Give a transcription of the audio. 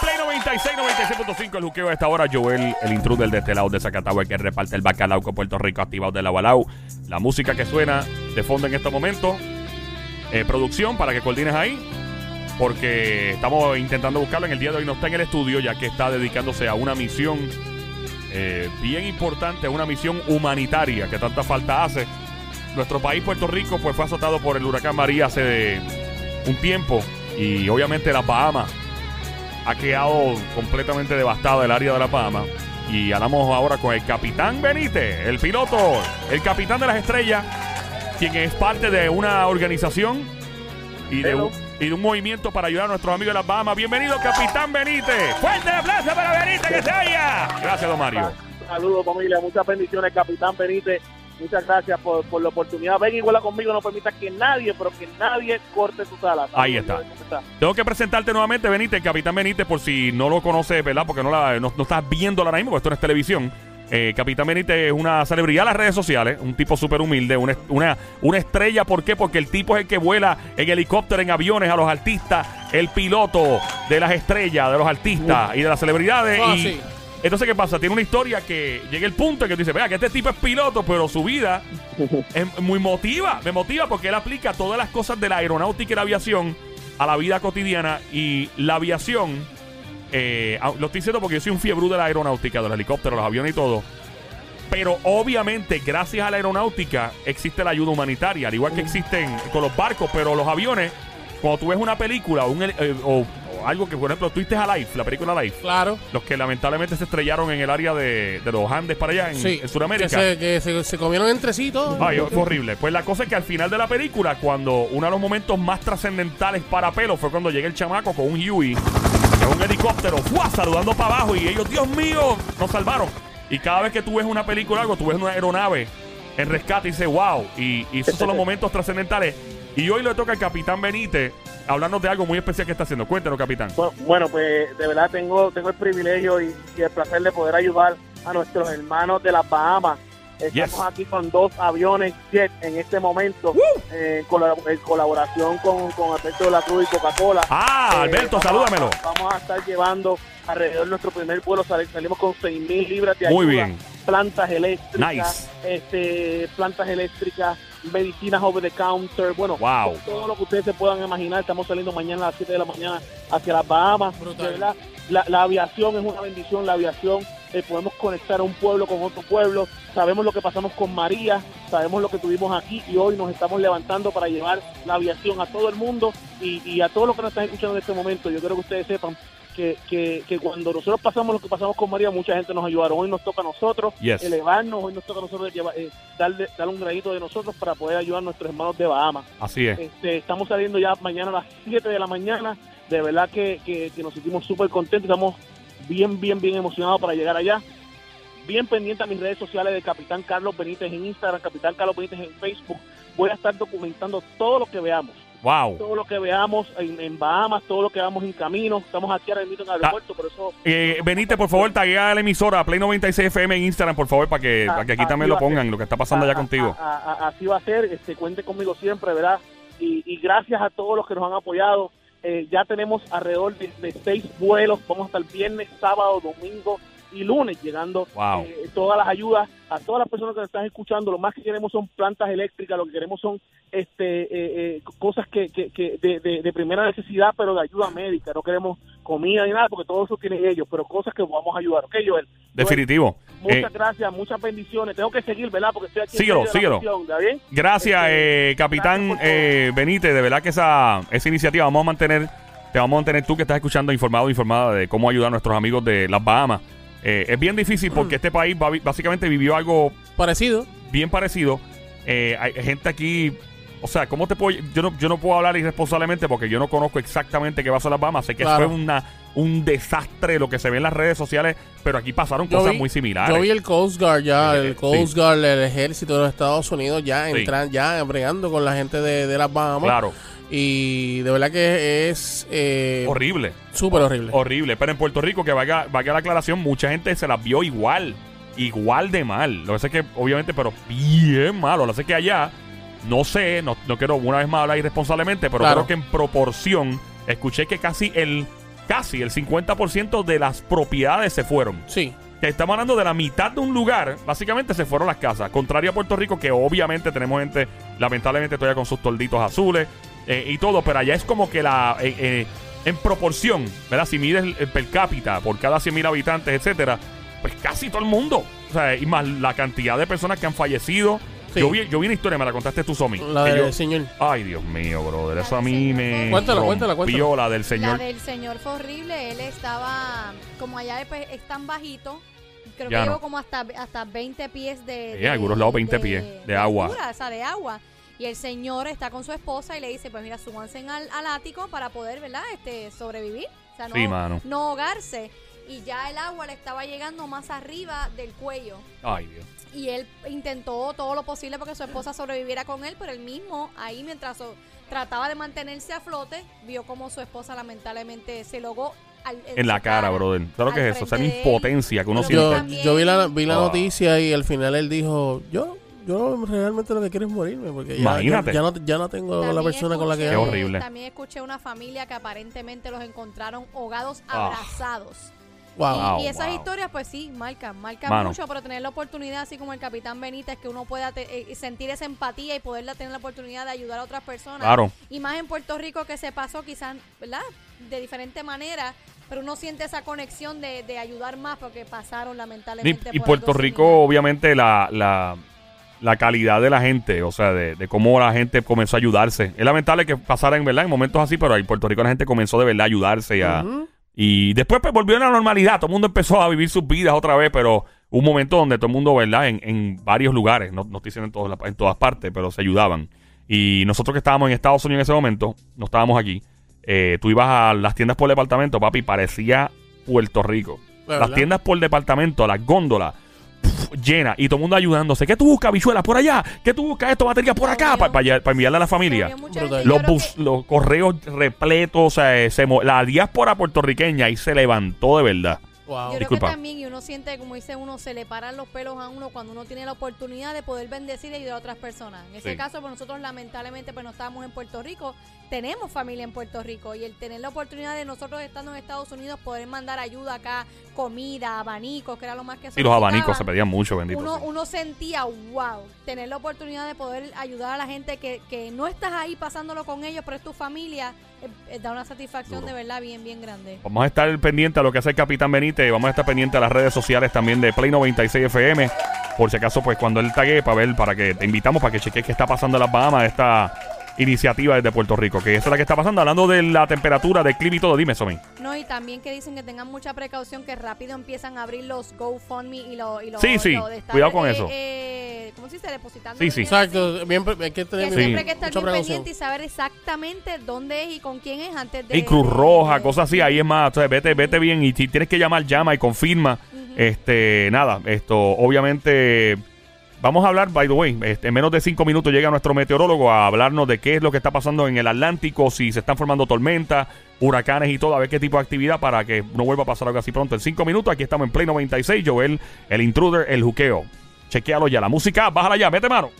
Play 96, 96.5 el juqueo a esta hora. Joel, el intruder de este lado de Zacatau, el que reparte el bacalao con Puerto Rico, activado de la Balau. La música que suena de fondo en este momento. Eh, producción, para que coordines ahí. Porque estamos intentando buscarlo. En el día de hoy no está en el estudio, ya que está dedicándose a una misión eh, bien importante, una misión humanitaria que tanta falta hace. Nuestro país, Puerto Rico, pues fue azotado por el huracán María hace un tiempo. Y obviamente las Bahamas ha quedado completamente devastada el área de la Bahamas. Y hablamos ahora con el capitán Benítez, el piloto, el capitán de las estrellas, quien es parte de una organización y de, un, y de un movimiento para ayudar a nuestros amigos de las Bahamas. Bienvenido, capitán Benítez. Fuerte aplauso para Benítez, que se haya. Gracias, don Mario. Saludos familia, muchas bendiciones, capitán Benítez. Muchas gracias por, por la oportunidad. Ven igual conmigo, no permita que nadie, pero que nadie corte tus alas. Ahí está. Tengo que presentarte nuevamente, Benítez, el capitán Benítez, por si no lo conoces, ¿verdad? Porque no, la, no, no estás viendo ahora mismo, porque esto no es televisión. Eh, capitán Benítez es una celebridad en las redes sociales, un tipo súper humilde, una, una, una estrella. ¿Por qué? Porque el tipo es el que vuela en helicóptero, en aviones, a los artistas, el piloto de las estrellas, de los artistas y de las celebridades. Ah, y sí. Entonces, ¿qué pasa? Tiene una historia que llega el punto en que tú dices, vea, que este tipo es piloto, pero su vida es muy motiva, me motiva porque él aplica todas las cosas de la aeronáutica y la aviación a la vida cotidiana y la aviación, eh, lo estoy diciendo porque yo soy un fiebre de la aeronáutica, de los helicópteros, los aviones y todo. Pero obviamente, gracias a la aeronáutica, existe la ayuda humanitaria, al igual que existen con los barcos, pero los aviones, cuando tú ves una película o, un eh, o algo que, por ejemplo, tú viste a Life, la película Life, Claro. los que lamentablemente se estrellaron en el área de, de los Andes para allá, en, Sí. en Sudamérica. Que, se, que se, se comieron entre sí todos. Ay, fue horrible. Pues la cosa es que al final de la película, cuando uno de los momentos más trascendentales para pelo fue cuando llega el chamaco con un Huey, en un helicóptero, ¡fua! saludando para abajo y ellos, Dios mío, nos salvaron. Y cada vez que tú ves una película o algo, tú ves una aeronave en rescate y dices, wow. Y, y esos son los momentos trascendentales. Y hoy le toca al capitán Benítez hablarnos de algo muy especial que está haciendo. Cuéntanos, capitán. Bueno, Bueno, pues de verdad tengo, tengo el privilegio y, y el placer de poder ayudar a nuestros hermanos de las Bahamas. Estamos Yes. aquí con dos aviones jet en este momento, eh, en colab- en colaboración con, con Alberto de la Cruz y Coca-Cola. Ah, Eh, Alberto, vamos salúdamelo. vamos a estar llevando alrededor de nuestro primer vuelo, sal- salimos con 6.000 libras de Muy ayuda, bien. plantas eléctricas, Nice. este, plantas eléctricas, medicinas over the counter, bueno, Wow. todo lo que ustedes se puedan imaginar. Estamos saliendo mañana a las 7 de la mañana hacia las Bahamas. Brutal. De verdad, la, la aviación es una bendición, la aviación, eh, podemos conectar a un pueblo con otro pueblo. Sabemos lo que pasamos con María, sabemos lo que tuvimos aquí y hoy nos estamos levantando para llevar la aviación a todo el mundo y, y a todos los que nos están escuchando en este momento. Yo quiero que ustedes sepan que, que, que cuando nosotros pasamos lo que pasamos con María, mucha gente nos ayudaron. Hoy nos toca a nosotros Yes. elevarnos, hoy nos toca a nosotros llevar, eh, darle, darle un granito de nosotros para poder ayudar a nuestros hermanos de Bahamas. Así es. Este, estamos saliendo ya mañana a las 7 de la mañana. De verdad que, que- que nos sentimos súper contentos. Estamos bien, bien, bien emocionados para llegar allá. Bien pendiente a mis redes sociales de Capitán Carlos Benítez en Instagram, Capitán Carlos Benítez en Facebook. Voy a estar documentando todo lo que veamos. Wow. Todo lo que veamos en, en Bahamas, todo lo que vamos en camino. Estamos aquí ahora mismo en el aeropuerto, por eso Eh, Benítez, por favor, taguea a la emisora Play 96 FM en Instagram, por favor, para que, Ah, para que aquí ah, también lo a ser. pongan, lo que está pasando allá a- contigo. a- a- a- así va a ser, este, cuente conmigo siempre, ¿verdad? Y, y gracias a todos los que nos han apoyado. Eh, ya tenemos alrededor de, de seis vuelos, vamos hasta el viernes, sábado, domingo y lunes, llegando Wow. eh, todas las ayudas a todas las personas que nos están escuchando. Lo más que queremos son plantas eléctricas, lo que queremos son este eh, eh, cosas que, que, que de, de- de primera necesidad, pero de ayuda médica. No queremos comida ni nada, porque todo eso tienen ellos, pero cosas que vamos a ayudar. ¿Ok, Joel? Definitivo. Muchas gracias, muchas bendiciones. Tengo que seguir, ¿verdad? Porque estoy aquí. Síguelo, de síguelo. misión, ¿está bien? gracias, Este, eh, capitán gracias eh, Benítez. De verdad que esa, esa iniciativa vamos a mantener, te vamos a mantener tú que estás escuchando informado, informada de cómo ayudar a nuestros amigos de las Bahamas. Eh, es bien difícil porque este país va- básicamente vivió algo Parecido. bien parecido. Eh, hay gente aquí, o sea, ¿cómo te puedo? Yo no, yo no puedo hablar irresponsablemente porque yo no conozco exactamente qué pasó en las Bahamas. Sé que Claro. fue una, un desastre lo que se ve en las redes sociales, pero aquí pasaron Yo cosas vi- muy similares. Yo vi el Coast Guard ya, Eh, el Coast sí. Guard, el ejército de los Estados Unidos ya Sí. entran, ya bregando con la gente de, de las Bahamas. Claro, Y de verdad que es eh, horrible, súper horrible. horrible. Pero en Puerto Rico, que vaya, vaya la aclaración, mucha gente se las vio igual, igual de mal. Lo que pasa es que, obviamente, pero bien malo. Lo que pasa es que allá, no sé, no, no quiero una vez más hablar irresponsablemente, pero Claro. creo que en proporción escuché que casi el casi el 50% de las propiedades se fueron. Sí. Que estamos hablando de la mitad de un lugar, básicamente se fueron las casas. Contrario a Puerto Rico, que obviamente tenemos gente, lamentablemente, todavía con sus tolditos azules eh, y todo, pero allá es como que la. eh, eh, en proporción, ¿verdad? Si mides el, el per cápita por cada 100 mil habitantes, etcétera, pues casi todo el mundo. O sea, y más la cantidad de personas que han fallecido. Sí. Yo, vi, yo vi una historia, me la contaste tú, Somi. La del yo- señor. Ay, Dios mío, brother. Eso a mí señor me. Cuéntala, cuéntala, cuéntala. la del señor. La del señor fue horrible. Él estaba, como allá pues, es tan bajito, creo Ya que no. llegó como hasta, hasta 20 pies de. Sí, de- algunos lados 20 pies de agua. altura, o sea, de agua. Y el señor está con su esposa y le dice, pues mira, súbanse al, al ático para poder, ¿verdad? Este, sobrevivir. O sea, no, Sí, mano. no ahogarse. Y ya el agua le estaba llegando más arriba del cuello. Ay, Dios. Y él intentó todo lo posible porque su esposa sobreviviera con él, pero él mismo, ahí mientras so- trataba de mantenerse a flote, vio como su esposa lamentablemente se logó al- En la su cara, brother. ¿Sabes lo que es eso? Esa de él. impotencia que uno Yo, siente. yo vi la, vi la noticia y al final él dijo, yo yo realmente lo que quiero es morirme porque ya, Imagínate. ya, ya no, ya no tengo la persona con la que... Qué horrible. También escuché una familia que aparentemente los encontraron ahogados, Ah. abrazados. Wow. Y- Wow, y, esas wow. historias, pues sí, marcan, marcan Mano. mucho, pero tener la oportunidad, así como el capitán Benítez, que uno pueda te- eh, sentir esa empatía y poderla tener la oportunidad de ayudar a otras personas. Claro. Y más en Puerto Rico que se pasó quizás, ¿verdad? De diferente manera, pero uno siente esa conexión de, de ayudar más porque pasaron Y, lamentablemente. y por Puerto algo Rico, obviamente, la, la, la calidad de la gente, o sea, de, de cómo la gente comenzó a ayudarse. Es lamentable que pasara en verdad en momentos así, pero en Puerto Rico la gente comenzó de verdad a ayudarse y a-. Y después pues, volvió a la normalidad. Todo el mundo empezó a vivir sus vidas otra vez, pero un momento donde todo el mundo, ¿verdad? En, en varios lugares, no, no estoy diciendo en todas, en todas partes, pero se ayudaban. Y nosotros que estábamos en Estados Unidos en ese momento, no estábamos aquí, eh, tú ibas a las tiendas por departamento, papi, parecía Puerto Rico. ¿De Las tiendas por departamento, las góndolas, pf, llenas, y todo el mundo ayudándose. ¿Qué tú buscas, bichuelas, por allá? ¿Qué tú buscas esto, batería por acá? Para enviarle a la familia los, bus- que- los correos repletos, o sea, eh, se la diáspora puertorriqueña ahí se levantó de verdad. Wow. Yo Disculpa. creo que también, y uno siente, como dice uno, se le paran los pelos a uno cuando uno tiene la oportunidad de poder bendecir y ayudar a otras personas. En ese Sí. caso, pues nosotros lamentablemente pues no estábamos en Puerto Rico, tenemos familia en Puerto Rico y el tener la oportunidad de nosotros estando en Estados Unidos poder mandar ayuda acá, comida, abanicos, que era lo más que Y los abanicos se pedían mucho, bendito. uno, sí. uno sentía, wow, tener la oportunidad de poder ayudar a la gente que, que no estás ahí pasándolo con ellos, pero es tu familia, da una satisfacción Duro. de verdad bien, bien grande. Vamos a estar pendiente a lo que hace el Capitán Benítez. Vamos a estar pendiente a las redes sociales también de Play 96 FM. Por si acaso, pues cuando él tague, para ver, para que te invitamos para que cheques qué está pasando en las Bahamas, esta iniciativa desde Puerto Rico. Que esa es la que está pasando. Hablando de la temperatura, del clima y todo. Dime, Somi. No, y también que dicen que tengan mucha precaución, que rápido empiezan a abrir los GoFundMe y lo, y lo, Sí, sí, lo estar, cuidado con eh, eso. eh, ¿Cómo se dice? Depositando. Sí, sí. Exacto, bien, hay que tener Que Sí. siempre hay que estar mucha bien precaución. pendiente y saber exactamente dónde es y con quién es antes de. Y Cruz Roja, de- cosas así. Ahí es más. Entonces, vete, vete bien. Y si tienes que llamar, llama y confirma. Este, nada, esto, obviamente. Vamos a hablar, by the way, este, en menos de cinco minutos llega nuestro meteorólogo a hablarnos de qué es lo que está pasando en el Atlántico, si se están formando tormentas, huracanes y todo, a ver qué tipo de actividad para que no vuelva a pasar algo así pronto. En cinco minutos, aquí estamos en Play 96, Joel, el intruder, el juqueo. Chequealo ya, la música, bájala ya, mete mano.